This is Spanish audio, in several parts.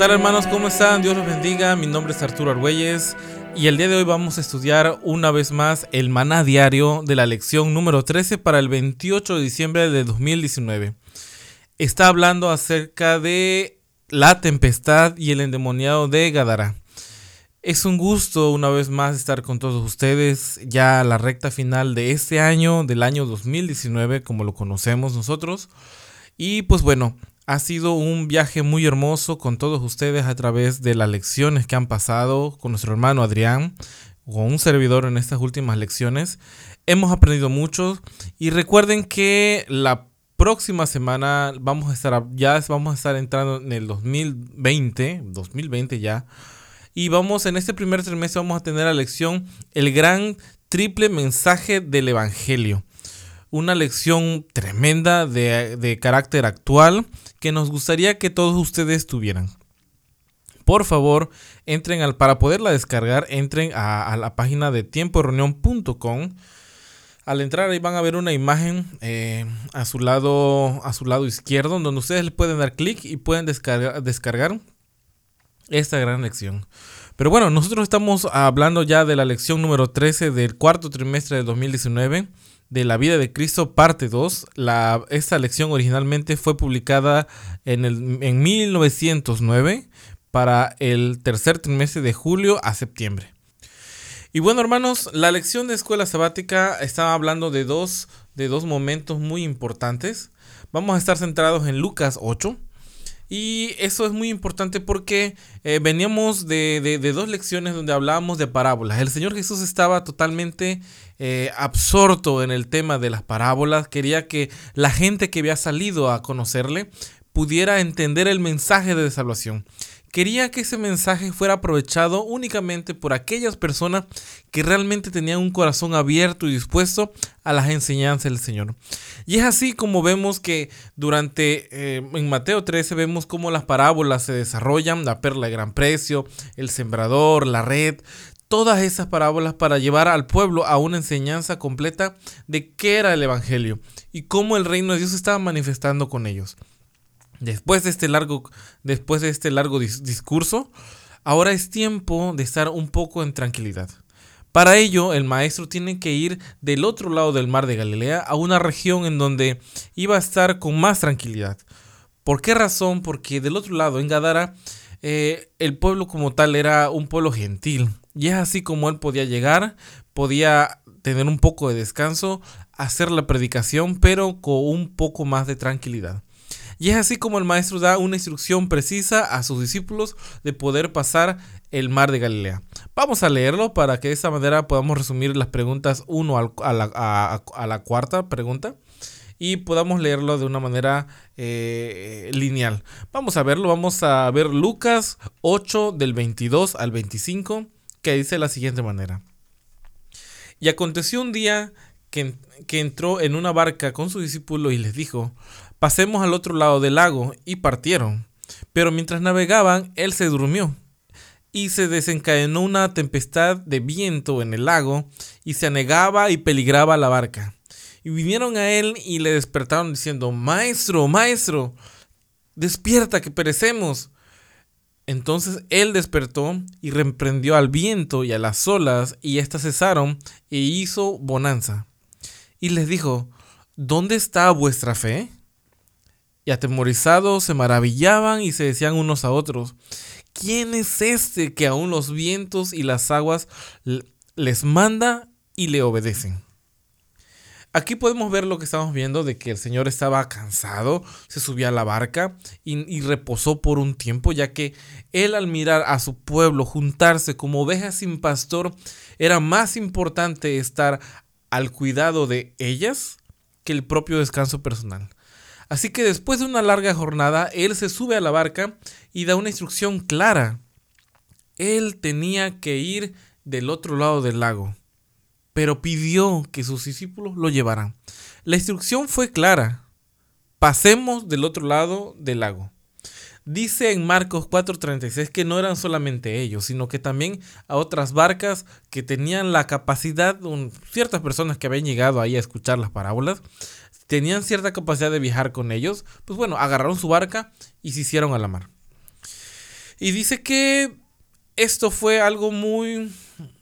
Tal hermanos? ¿Cómo están? Dios los bendiga. Mi nombre es Arturo Argüelles y el día de hoy vamos a estudiar una vez más el maná diario de la lección número 13 para el 28 de diciembre de 2019. Está hablando acerca de la tempestad y el endemoniado de Gadara. Es un gusto una vez más estar con todos ustedes ya a la recta final de este año, del año 2019 como lo conocemos nosotros. Y pues bueno, ha sido un viaje muy hermoso con todos ustedes a través de las lecciones que han pasado con nuestro hermano Adrián, con un servidor en estas últimas lecciones. Hemos aprendido mucho y recuerden que la próxima semana vamos a estar ya vamos a estar entrando en el 2020, 2020 ya. Y vamos en este primer trimestre vamos a tener la lección el gran triple mensaje del evangelio una lección tremenda de, carácter actual que nos gustaría que todos ustedes tuvieran. Por favor, entren al, para poderla descargar, entren a, la página de tiemporeunión.com. Al entrar ahí van a ver una imagen eh, a, su lado, a su lado izquierdo donde ustedes le pueden dar clic y pueden descargar, descargar esta gran lección. Pero bueno, nosotros estamos hablando ya de la lección número 13 del cuarto trimestre de 2019 de la vida de Cristo, parte 2. La, esta lección originalmente fue publicada en, el, en 1909 para el tercer trimestre de julio a septiembre. Y bueno, hermanos, la lección de escuela sabática estaba hablando de dos, de dos momentos muy importantes. Vamos a estar centrados en Lucas 8. Y eso es muy importante porque eh, veníamos de, dos lecciones donde hablábamos de parábolas. El Señor Jesús estaba totalmente eh, absorto en el tema de las parábolas. Quería que la gente que había salido a conocerle pudiera entender el mensaje de salvación quería que ese mensaje fuera aprovechado únicamente por aquellas personas que realmente tenían un corazón abierto y dispuesto a las enseñanzas del Señor. Y es así como vemos que durante, eh, en Mateo 13 vemos cómo las parábolas se desarrollan, la perla de gran precio, el sembrador, la red, todas esas parábolas para llevar al pueblo a una enseñanza completa de qué era el Evangelio y cómo el reino de Dios estaba manifestando con ellos. Después de este largo, después de este largo discurso, ahora es tiempo de estar un poco en tranquilidad. Para ello, el maestro tiene que ir del otro lado del mar de Galilea a una región en donde iba a estar con más tranquilidad. ¿Por qué razón? Porque del otro lado, en Gadara, eh, el pueblo como tal era un pueblo gentil. Y es así como él podía llegar, podía tener un poco de descanso, hacer la predicación, pero con un poco más de tranquilidad. Y es así como el maestro da una instrucción precisa a sus discípulos de poder pasar el mar de Galilea. Vamos a leerlo para que de esta manera podamos resumir las preguntas 1 a la, cuarta pregunta y podamos leerlo de una manera eh, lineal. Vamos a verlo, vamos a ver Lucas 8 del 22 al 25 que dice de la siguiente manera. Y aconteció un día que, que entró en una barca con sus discípulos y les dijo, pasemos al otro lado del lago, y partieron. Pero mientras navegaban, él se durmió, y se desencadenó una tempestad de viento en el lago, y se anegaba y peligraba la barca. Y vinieron a él y le despertaron diciendo, Maestro, maestro, despierta que perecemos. Entonces él despertó y reprendió al viento y a las olas, y éstas cesaron, e hizo bonanza. Y les dijo, ¿dónde está vuestra fe? Y atemorizados se maravillaban y se decían unos a otros, ¿quién es este que aún los vientos y las aguas les manda y le obedecen? Aquí podemos ver lo que estamos viendo de que el Señor estaba cansado, se subió a la barca y, reposó por un tiempo, ya que él al mirar a su pueblo juntarse como ovejas sin pastor, era más importante estar al cuidado de ellas que el propio descanso personal. Así que después de una larga jornada, él se sube a la barca y da una instrucción clara. Él tenía que ir del otro lado del lago pero pidió que sus discípulos lo llevaran. La instrucción fue clara. Pasemos del otro lado del lago. Dice en Marcos 4:36 que no eran solamente ellos, sino que también a otras barcas que tenían la capacidad, ciertas personas que habían llegado ahí a escuchar las parábolas, tenían cierta capacidad de viajar con ellos, pues bueno, agarraron su barca y se hicieron a la mar. Y dice que esto fue algo muy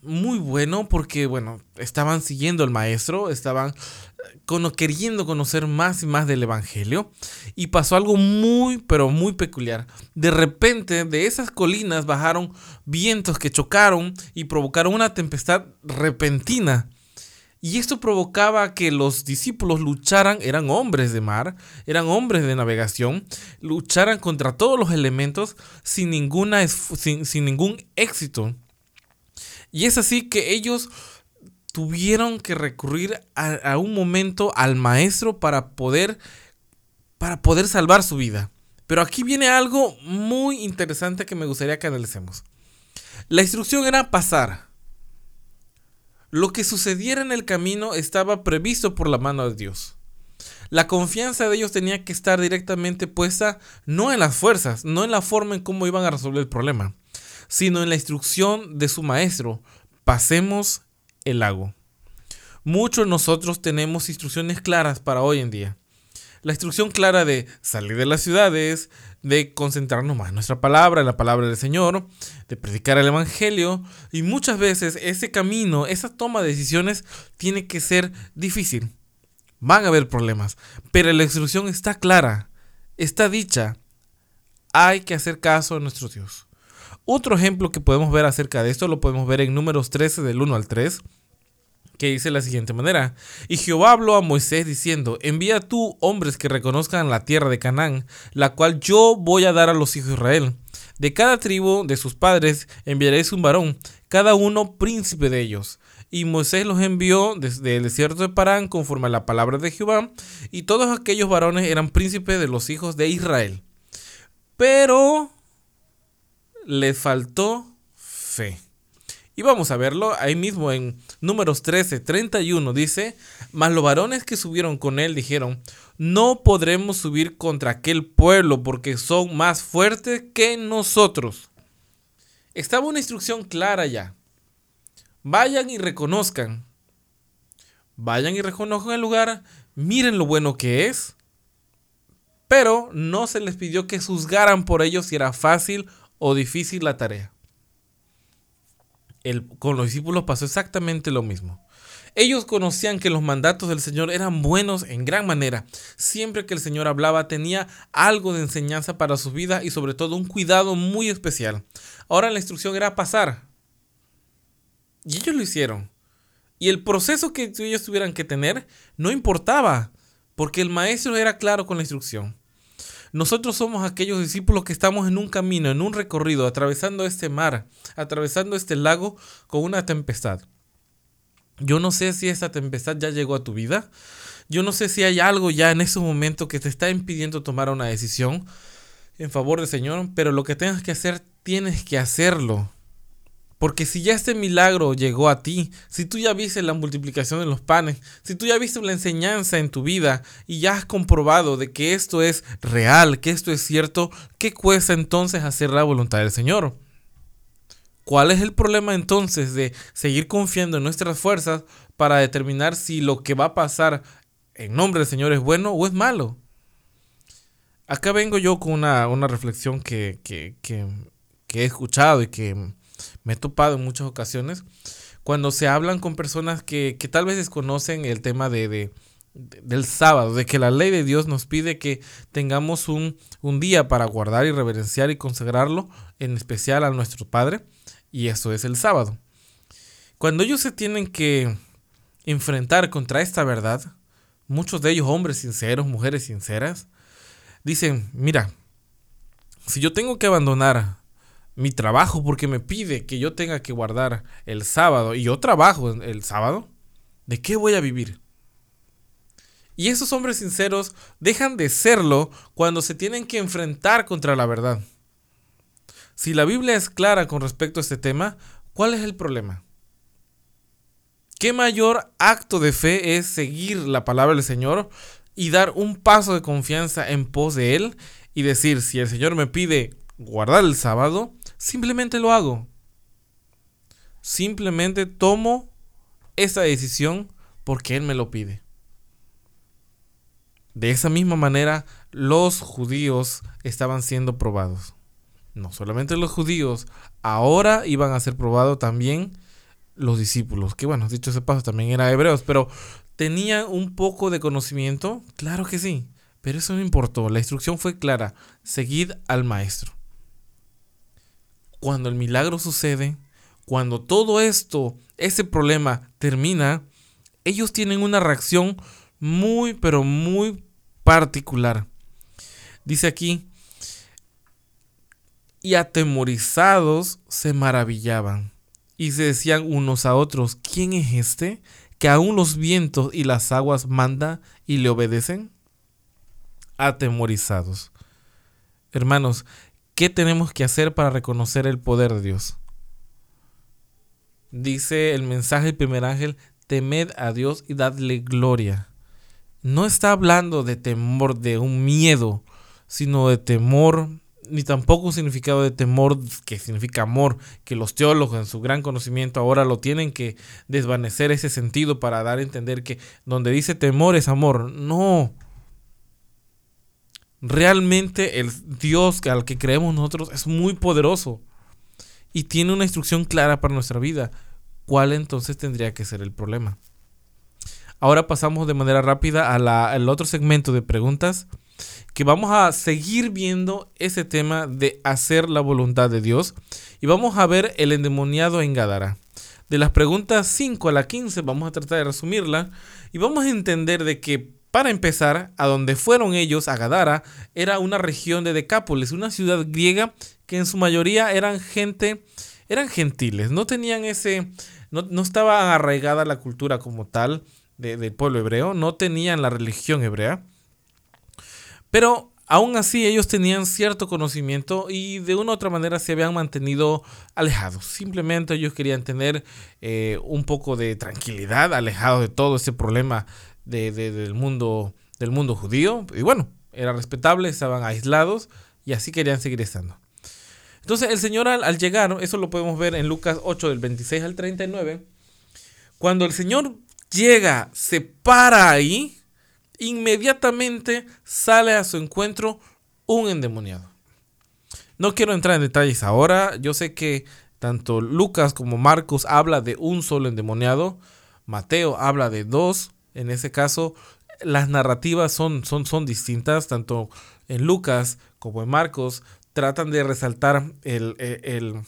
muy bueno porque, bueno, estaban siguiendo al maestro, estaban eh, queriendo conocer más y más del Evangelio y pasó algo muy, pero muy peculiar. De repente, de esas colinas bajaron vientos que chocaron y provocaron una tempestad repentina. Y esto provocaba que los discípulos lucharan, eran hombres de mar, eran hombres de navegación, lucharan contra todos los elementos sin, ninguna, sin, sin ningún éxito. Y es así que ellos tuvieron que recurrir a, un momento al maestro para poder, para poder salvar su vida. Pero aquí viene algo muy interesante que me gustaría que analicemos. La instrucción era pasar. Lo que sucediera en el camino estaba previsto por la mano de Dios. La confianza de ellos tenía que estar directamente puesta no en las fuerzas, no en la forma en cómo iban a resolver el problema, sino en la instrucción de su maestro. Pasemos el lago. Muchos de nosotros tenemos instrucciones claras para hoy en día. La instrucción clara de salir de las ciudades, de concentrarnos más en nuestra palabra, en la palabra del Señor, de predicar el Evangelio. Y muchas veces ese camino, esa toma de decisiones tiene que ser difícil. Van a haber problemas, pero la instrucción está clara, está dicha. Hay que hacer caso a nuestro Dios. Otro ejemplo que podemos ver acerca de esto lo podemos ver en números 13 del 1 al 3, que dice de la siguiente manera, y Jehová habló a Moisés diciendo, envía tú hombres que reconozcan la tierra de Canaán, la cual yo voy a dar a los hijos de Israel. De cada tribu de sus padres enviaréis un varón, cada uno príncipe de ellos. Y Moisés los envió desde el desierto de Parán conforme a la palabra de Jehová, y todos aquellos varones eran príncipes de los hijos de Israel. Pero le faltó fe. Y vamos a verlo ahí mismo en números 13, 31 dice, mas los varones que subieron con él dijeron, no podremos subir contra aquel pueblo porque son más fuertes que nosotros. Estaba una instrucción clara ya. Vayan y reconozcan. Vayan y reconozcan el lugar, miren lo bueno que es. Pero no se les pidió que juzgaran por ellos si era fácil o difícil la tarea. El, con los discípulos pasó exactamente lo mismo. Ellos conocían que los mandatos del Señor eran buenos en gran manera. Siempre que el Señor hablaba tenía algo de enseñanza para su vida y sobre todo un cuidado muy especial. Ahora la instrucción era pasar. Y ellos lo hicieron. Y el proceso que ellos tuvieran que tener no importaba, porque el maestro era claro con la instrucción. Nosotros somos aquellos discípulos que estamos en un camino, en un recorrido, atravesando este mar, atravesando este lago con una tempestad. Yo no sé si esta tempestad ya llegó a tu vida. Yo no sé si hay algo ya en ese momento que te está impidiendo tomar una decisión en favor del Señor, pero lo que tengas que hacer, tienes que hacerlo. Porque si ya este milagro llegó a ti, si tú ya viste la multiplicación de los panes, si tú ya viste la enseñanza en tu vida y ya has comprobado de que esto es real, que esto es cierto, ¿qué cuesta entonces hacer la voluntad del Señor? ¿Cuál es el problema entonces de seguir confiando en nuestras fuerzas para determinar si lo que va a pasar en nombre del Señor es bueno o es malo? Acá vengo yo con una, reflexión que, que he escuchado y que me he topado en muchas ocasiones cuando se hablan con personas que, tal vez desconocen el tema de, del sábado, de que la ley de Dios nos pide que tengamos un, un, día para guardar y reverenciar y consagrarlo, en especial a nuestro Padre, y eso es el sábado. Cuando ellos se tienen que enfrentar contra esta verdad, muchos de ellos hombres sinceros, mujeres sinceras, dicen, mira, si yo tengo que abandonar mi trabajo porque me pide que yo tenga que guardar el sábado y yo trabajo el sábado, ¿de qué voy a vivir? Y esos hombres sinceros dejan de serlo cuando se tienen que enfrentar contra la verdad. Si la Biblia es clara con respecto a este tema, ¿cuál es el problema? ¿Qué mayor acto de fe es seguir la palabra del Señor y dar un paso de confianza en pos de Él y decir, si el Señor me pide guardar el sábado, simplemente lo hago. Simplemente tomo esa decisión porque Él me lo pide. De esa misma manera, los judíos estaban siendo probados. No solamente los judíos, ahora iban a ser probados también los discípulos, que bueno, dicho ese paso, también eran hebreos, pero tenían un poco de conocimiento, claro que sí, pero eso no importó, la instrucción fue clara, seguid al maestro. Cuando el milagro sucede, cuando todo esto, ese problema termina, ellos tienen una reacción muy, pero muy particular. Dice aquí, y atemorizados se maravillaban y se decían unos a otros, ¿quién es este que aún los vientos y las aguas manda y le obedecen? Atemorizados. Hermanos, ¿qué tenemos que hacer para reconocer el poder de Dios? Dice el mensaje del primer ángel, temed a Dios y dadle gloria no está hablando de temor, de un miedo, sino de temor, ni tampoco un significado de temor que significa amor, que los teólogos en su gran conocimiento ahora lo tienen que desvanecer ese sentido para dar a entender que donde dice temor es amor. No. Realmente el Dios al que creemos nosotros es muy poderoso y tiene una instrucción clara para nuestra vida. ¿Cuál entonces tendría que ser el problema? Ahora pasamos de manera rápida al otro segmento de preguntas que vamos a seguir viendo ese tema de hacer la voluntad de Dios y vamos a ver el endemoniado en Gadara. De las preguntas 5 a la 15 vamos a tratar de resumirla y vamos a entender de que para empezar, a donde fueron ellos, a Gadara, era una región de Decápolis, una ciudad griega que en su mayoría eran gente, eran gentiles, no tenían ese, no, no estaba arraigada la cultura como tal, del pueblo hebreo, no tenían la religión hebrea, pero aún así ellos tenían cierto conocimiento y de una u otra manera se habían mantenido alejados. Simplemente ellos querían tener eh, un poco de tranquilidad, alejados de todo ese problema del, mundo, del mundo judío. Y bueno, era respetable, estaban aislados y así querían seguir estando. Entonces el Señor al, llegar, eso lo podemos ver en Lucas 8 del 26 al 39, cuando el Señor llega, se para ahí, inmediatamente sale a su encuentro un endemoniado. No quiero entrar en detalles ahora, yo sé que tanto Lucas como Marcos habla de un solo endemoniado, Mateo habla de dos, en ese caso las narrativas son, son, son distintas, tanto en Lucas como en Marcos tratan de resaltar el, el,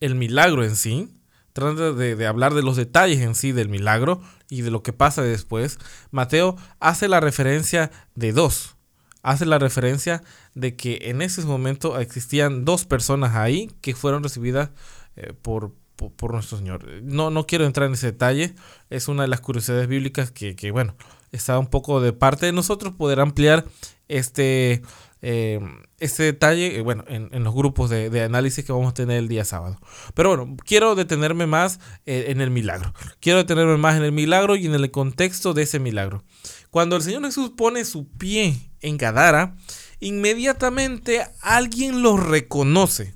el milagro en sí, trata de, hablar de los detalles en sí del milagro y de lo que pasa después, Mateo hace la referencia de dos. Hace la referencia de que en ese momento existían dos personas ahí que fueron recibidas eh, por, por, nuestro Señor. No, no quiero entrar en ese detalle, es una de las curiosidades bíblicas que, que bueno, está un poco de parte de nosotros poder ampliar este, eh, este detalle, eh, bueno, en, los grupos de, análisis que vamos a tener el día sábado. Pero bueno, quiero detenerme más eh, en el milagro. Quiero detenerme más en el milagro y en el contexto de ese milagro. Cuando el Señor Jesús pone su pie en Gadara, inmediatamente alguien lo reconoce.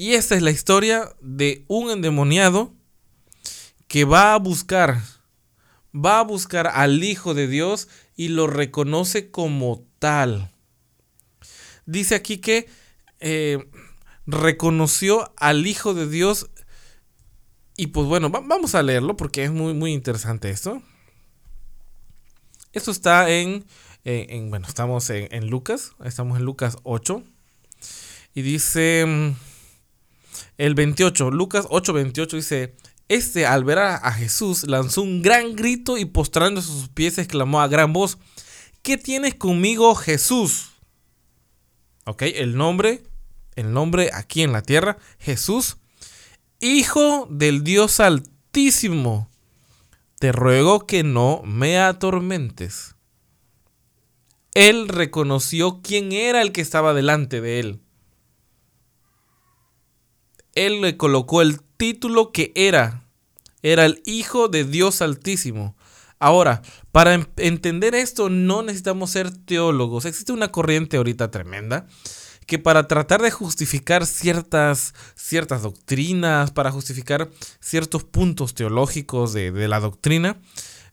Y esta es la historia de un endemoniado que va a buscar, va a buscar al Hijo de Dios y lo reconoce como tal. Dice aquí que eh, reconoció al Hijo de Dios y pues bueno, vamos a leerlo porque es muy, muy interesante esto. Esto está en, en bueno, estamos en, en, Lucas, estamos en Lucas 8 y dice mm, el 28, Lucas 8, 28 dice, Este, al ver a, Jesús, lanzó un gran grito y postrándose sus pies exclamó a gran voz, ¿qué tienes conmigo Jesús? Ok, el nombre, el nombre aquí en la tierra, Jesús, Hijo del Dios Altísimo, te ruego que no me atormentes. Él reconoció quién era el que estaba delante de él. Él le colocó el título que era. Era el Hijo de Dios Altísimo. Ahora, para entender esto no necesitamos ser teólogos. Existe una corriente ahorita tremenda que para tratar de justificar ciertas, ciertas doctrinas, para justificar ciertos puntos teológicos de, de la doctrina,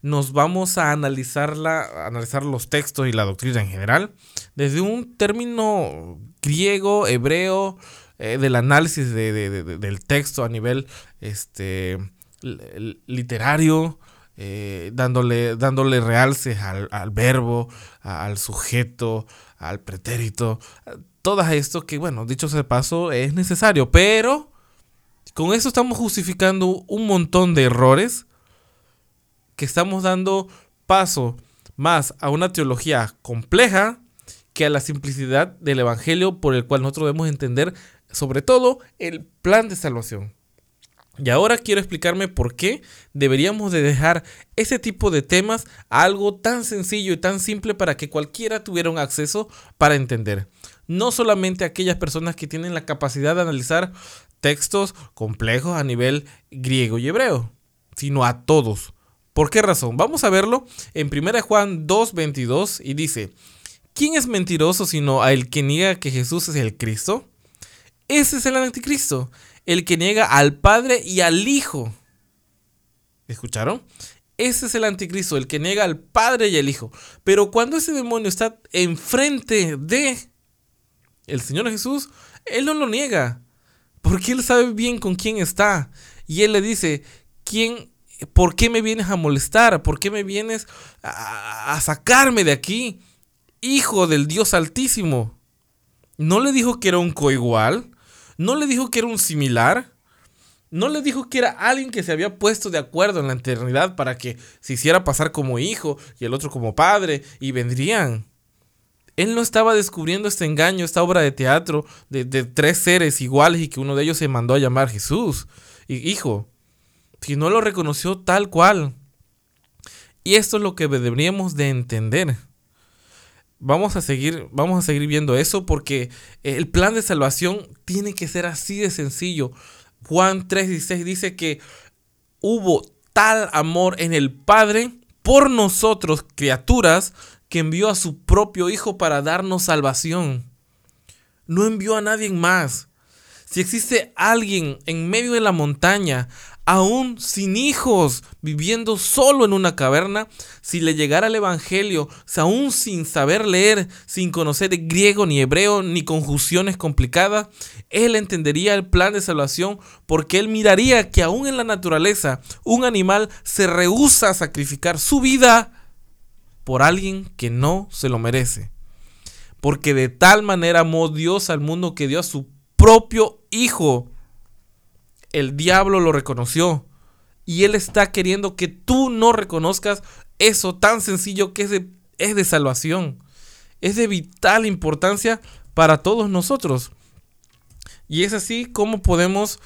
nos vamos a analizarla, analizar los textos y la doctrina en general desde un término griego, hebreo, eh, del análisis del texto a nivel este, literario, eh, dándole, dándole realce al, verbo, al sujeto, al pretérito, todo esto que, bueno, dicho sea de paso, es necesario, pero con eso estamos justificando un montón de errores que estamos dando paso más a una teología compleja que a la simplicidad del Evangelio por el cual nosotros debemos entender sobre todo el plan de salvación. Y ahora quiero explicarme por qué deberíamos de dejar ese tipo de temas a algo tan sencillo y tan simple para que cualquiera tuviera un acceso para entender. No solamente aquellas personas que tienen la capacidad de analizar textos complejos a nivel griego y hebreo, sino a todos. ¿Por qué razón? Vamos a verlo en 1 Juan 2.22 y dice, ¿quién es mentiroso sino a el que niega que Jesús es el Cristo? Ese es el anticristo, el que niega al Padre y al Hijo. ¿Escucharon? Ese es el anticristo, el que niega al Padre y al Hijo. Pero cuando ese demonio está enfrente de el Señor Jesús, Él no lo niega. Porque Él sabe bien con quién está. Y Él le dice, ¿quién, ¿por qué me vienes a molestar? ¿Por qué me vienes a, a sacarme de aquí? Hijo del Dios Altísimo. ¿No le dijo que era un coigual? No le dijo que era un similar. No le dijo que era alguien que se había puesto de acuerdo en la eternidad para que se hiciera pasar como hijo y el otro como padre y vendrían. Él no estaba descubriendo este engaño, esta obra de teatro de, tres seres iguales y que uno de ellos se mandó a llamar Jesús, y hijo, si no lo reconoció tal cual. Y esto es lo que deberíamos de entender vamos a seguir, vamos a seguir viendo eso porque el plan de salvación tiene que ser así de sencillo. Juan 3:16 dice que hubo tal amor en el Padre por nosotros, criaturas, que envió a su propio Hijo para darnos salvación. No envió a nadie más. Si existe alguien en medio de la montaña, aún sin hijos, viviendo solo en una caverna, si le llegara el Evangelio, aún sin saber leer, sin conocer griego ni hebreo, ni conjunciones complicadas, él entendería el plan de salvación porque él miraría que aún en la naturaleza un animal se rehúsa a sacrificar su vida por alguien que no se lo merece. Porque de tal manera amó Dios al mundo que dio a su propio hijo el diablo lo reconoció. Y él está queriendo que tú no reconozcas eso tan sencillo que es de, es de salvación. Es de vital importancia para todos nosotros. Y es así como podemos,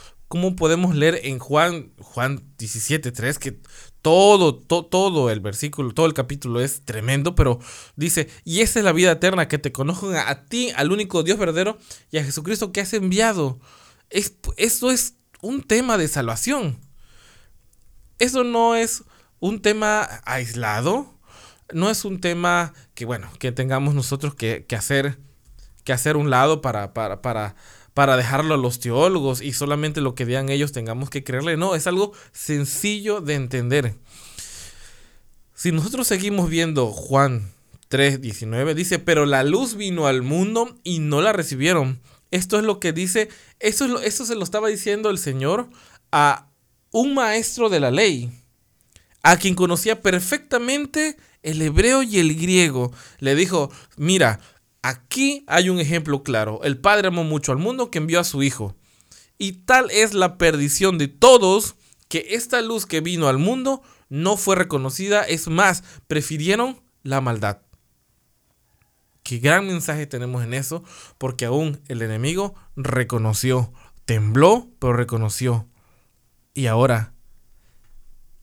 podemos leer en Juan, Juan 17.3, que todo, todo el versículo, todo el capítulo es tremendo, pero dice, y esa es la vida eterna, que te conozcan a, ti, al único Dios verdadero, y a Jesucristo que has enviado. Es, eso es un tema de salvación. Eso no es un tema aislado, no es un tema que, bueno, que tengamos nosotros que, hacer, que hacer un lado para, para, para, para dejarlo a los teólogos y solamente lo que digan ellos tengamos que creerle. No, es algo sencillo de entender. Si nosotros seguimos viendo Juan 3:19, dice, pero la luz vino al mundo y no la recibieron. Esto es lo que dice, eso, es eso se lo estaba diciendo el Señor a un maestro de la ley, a quien conocía perfectamente el hebreo y el griego. Le dijo, mira, aquí hay un ejemplo claro. El Padre amó mucho al mundo que envió a su Hijo. Y tal es la perdición de todos que esta luz que vino al mundo no fue reconocida, es más, prefirieron la maldad. Qué gran mensaje tenemos en eso, porque aún el enemigo reconoció, tembló, pero reconoció. Y ahora,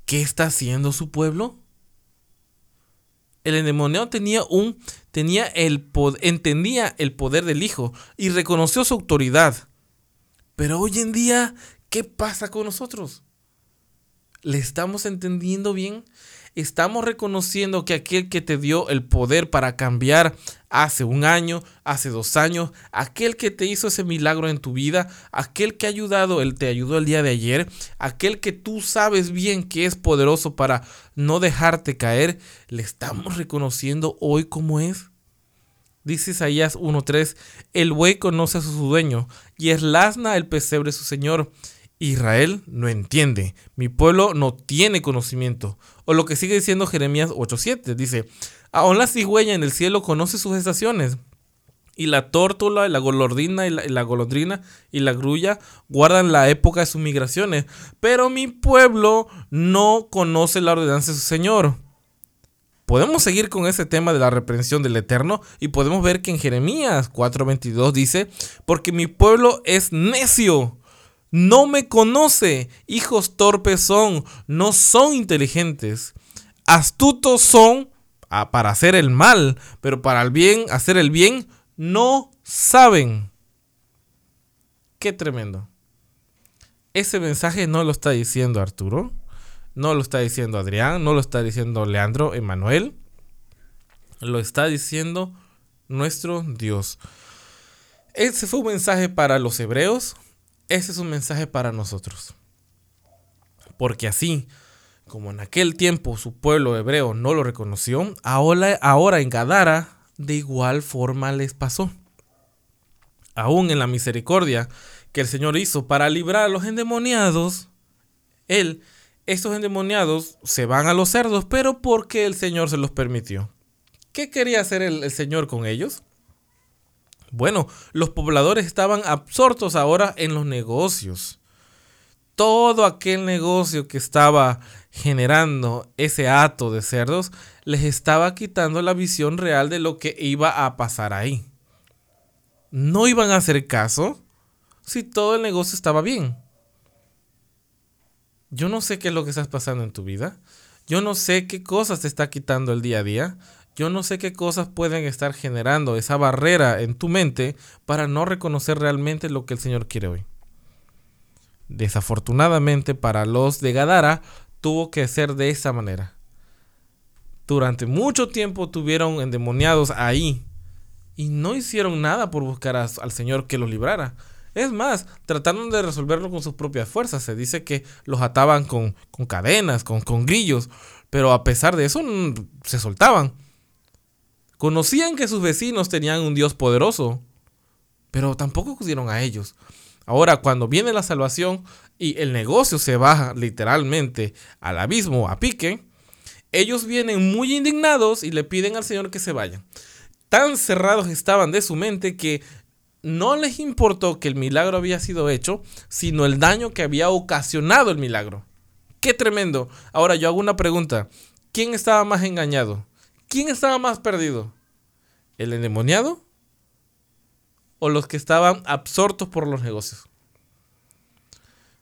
¿qué está haciendo su pueblo? El endemoniado tenía un tenía el entendía el poder del hijo y reconoció su autoridad. Pero hoy en día, ¿qué pasa con nosotros? ¿Le estamos entendiendo bien? ¿Estamos reconociendo que aquel que te dio el poder para cambiar hace un año, hace dos años, aquel que te hizo ese milagro en tu vida, aquel que ha ayudado, él te ayudó el día de ayer, aquel que tú sabes bien que es poderoso para no dejarte caer, ¿le estamos reconociendo hoy como es? Dice Isaías 1.3, el buey conoce a su dueño y es lasna el pesebre su señor. Israel no entiende, mi pueblo no tiene conocimiento. O lo que sigue diciendo Jeremías 8:7, dice, aún la cigüeña en el cielo conoce sus estaciones. Y la tórtola, y la golondrina, y la, golondrina y la grulla guardan la época de sus migraciones. Pero mi pueblo no conoce la ordenanza de su Señor. Podemos seguir con ese tema de la reprensión del Eterno y podemos ver que en Jeremías 4:22 dice, porque mi pueblo es necio no me conoce. Hijos torpes son, no son inteligentes. Astutos son ah, para hacer el mal, pero para el bien, hacer el bien, no saben. Qué tremendo. Ese mensaje no lo está diciendo Arturo, no lo está diciendo Adrián, no lo está diciendo Leandro, Emanuel. Lo está diciendo nuestro Dios. Ese fue un mensaje para los hebreos, ese es un mensaje para nosotros. Porque así, como en aquel tiempo su pueblo hebreo no lo reconoció, ahora, ahora en Gadara de igual forma les pasó. Aún en la misericordia que el Señor hizo para librar a los endemoniados, Él, estos endemoniados se van a los cerdos, pero porque el Señor se los permitió. ¿Qué quería hacer el, el Señor con ellos? Bueno, los pobladores estaban absortos ahora en los negocios. Todo aquel negocio que estaba generando ese hato de cerdos les estaba quitando la visión real de lo que iba a pasar ahí. No iban a hacer caso si todo el negocio estaba bien. Yo no sé qué es lo que estás pasando en tu vida. Yo no sé qué cosas te está quitando el día a día. Yo no sé qué cosas pueden estar generando esa barrera en tu mente para no reconocer realmente lo que el Señor quiere hoy. Desafortunadamente para los de Gadara tuvo que ser de esa manera. Durante mucho tiempo tuvieron endemoniados ahí y no hicieron nada por buscar al Señor que los librara. Es más, trataron de resolverlo con sus propias fuerzas. Se dice que los ataban con, cadenas, con, con grillos, pero a pesar de eso mm, se soltaban. Conocían que sus vecinos tenían un Dios poderoso, pero tampoco acudieron a ellos. Ahora, cuando viene la salvación y el negocio se baja literalmente al abismo, a pique, ellos vienen muy indignados y le piden al Señor que se vayan. Tan cerrados estaban de su mente que no les importó que el milagro había sido hecho, sino el daño que había ocasionado el milagro. ¡Qué tremendo! Ahora yo hago una pregunta. ¿Quién estaba más engañado? ¿Quién estaba más perdido? ¿El endemoniado? ¿O los que estaban absortos por los negocios?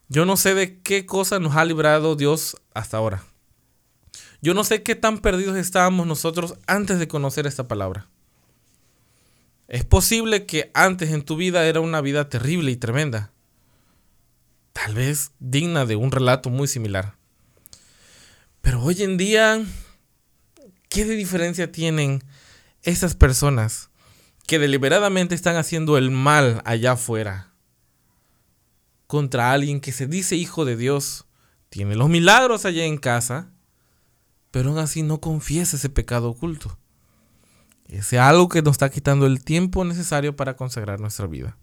Yo no sé de qué cosa nos ha librado Dios hasta ahora. Yo no sé qué tan perdidos estábamos nosotros antes de conocer esta palabra. Es posible que antes en tu vida era una vida terrible y tremenda. Tal vez digna de un relato muy similar. Pero hoy en día ¿Qué de diferencia tienen esas personas que deliberadamente están haciendo el mal allá afuera contra alguien que se dice hijo de Dios, tiene los milagros allá en casa, pero aún así no confiesa ese pecado oculto? Ese algo que nos está quitando el tiempo necesario para consagrar nuestra vida.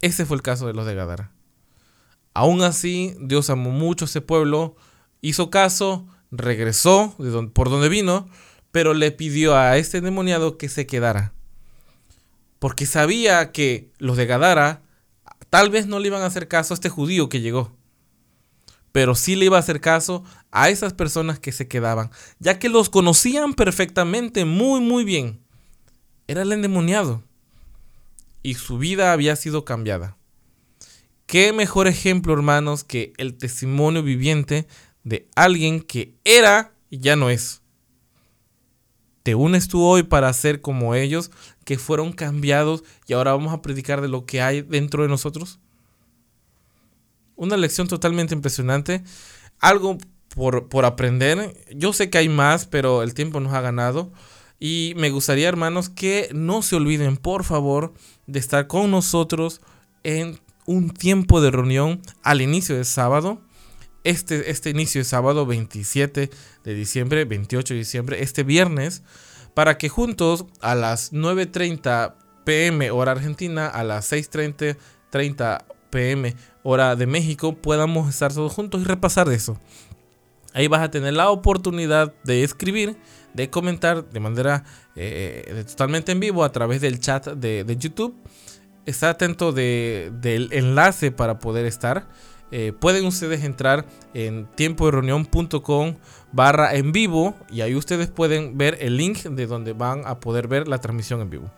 Ese fue el caso de los de Gadara. Aún así, Dios amó mucho a ese pueblo, hizo caso, regresó por donde vino, pero le pidió a este demoniado que se quedara. Porque sabía que los de Gadara tal vez no le iban a hacer caso a este judío que llegó. pero sí le iba a hacer caso a esas personas que se quedaban, ya que los conocían perfectamente, muy, muy bien. Era el endemoniado y su vida había sido cambiada. Qué mejor ejemplo, hermanos, que el testimonio viviente de alguien que era y ya no es. ¿Te unes tú hoy para ser como ellos que fueron cambiados y ahora vamos a predicar de lo que hay dentro de nosotros? Una lección totalmente impresionante. Algo por, por aprender. Yo sé que hay más, pero el tiempo nos ha ganado. Y me gustaría, hermanos, que no se olviden, por favor, de estar con nosotros en un tiempo de reunión al inicio de sábado. Este, este inicio de sábado 27 de diciembre, 28 de diciembre, este viernes, para que juntos a las 9.30 pm hora argentina, a las 6.30 30 pm hora de México, podamos estar todos juntos y repasar eso. Ahí vas a tener la oportunidad de escribir, de comentar de manera eh, totalmente en vivo a través del chat de, de YouTube está atento del enlace para poder estar. Eh, pueden ustedes entrar en tiempo de barra en vivo y ahí ustedes pueden ver el link de donde van a poder ver la transmisión en vivo.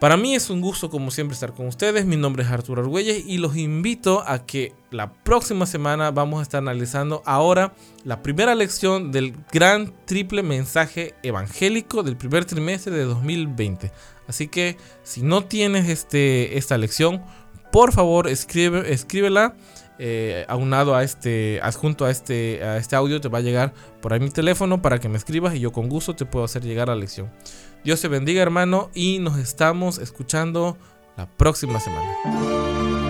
Para mí es un gusto como siempre estar con ustedes. Mi nombre es Arturo Argüelles y los invito a que la próxima semana vamos a estar analizando ahora la primera lección del gran triple mensaje evangélico del primer trimestre de 2020. Así que si no tienes este, esta lección, por favor escribe, escríbela. Eh, aunado a este, adjunto a este, a este audio, te va a llegar por ahí mi teléfono para que me escribas y yo con gusto te puedo hacer llegar la lección. Dios te bendiga hermano y nos estamos escuchando la próxima semana.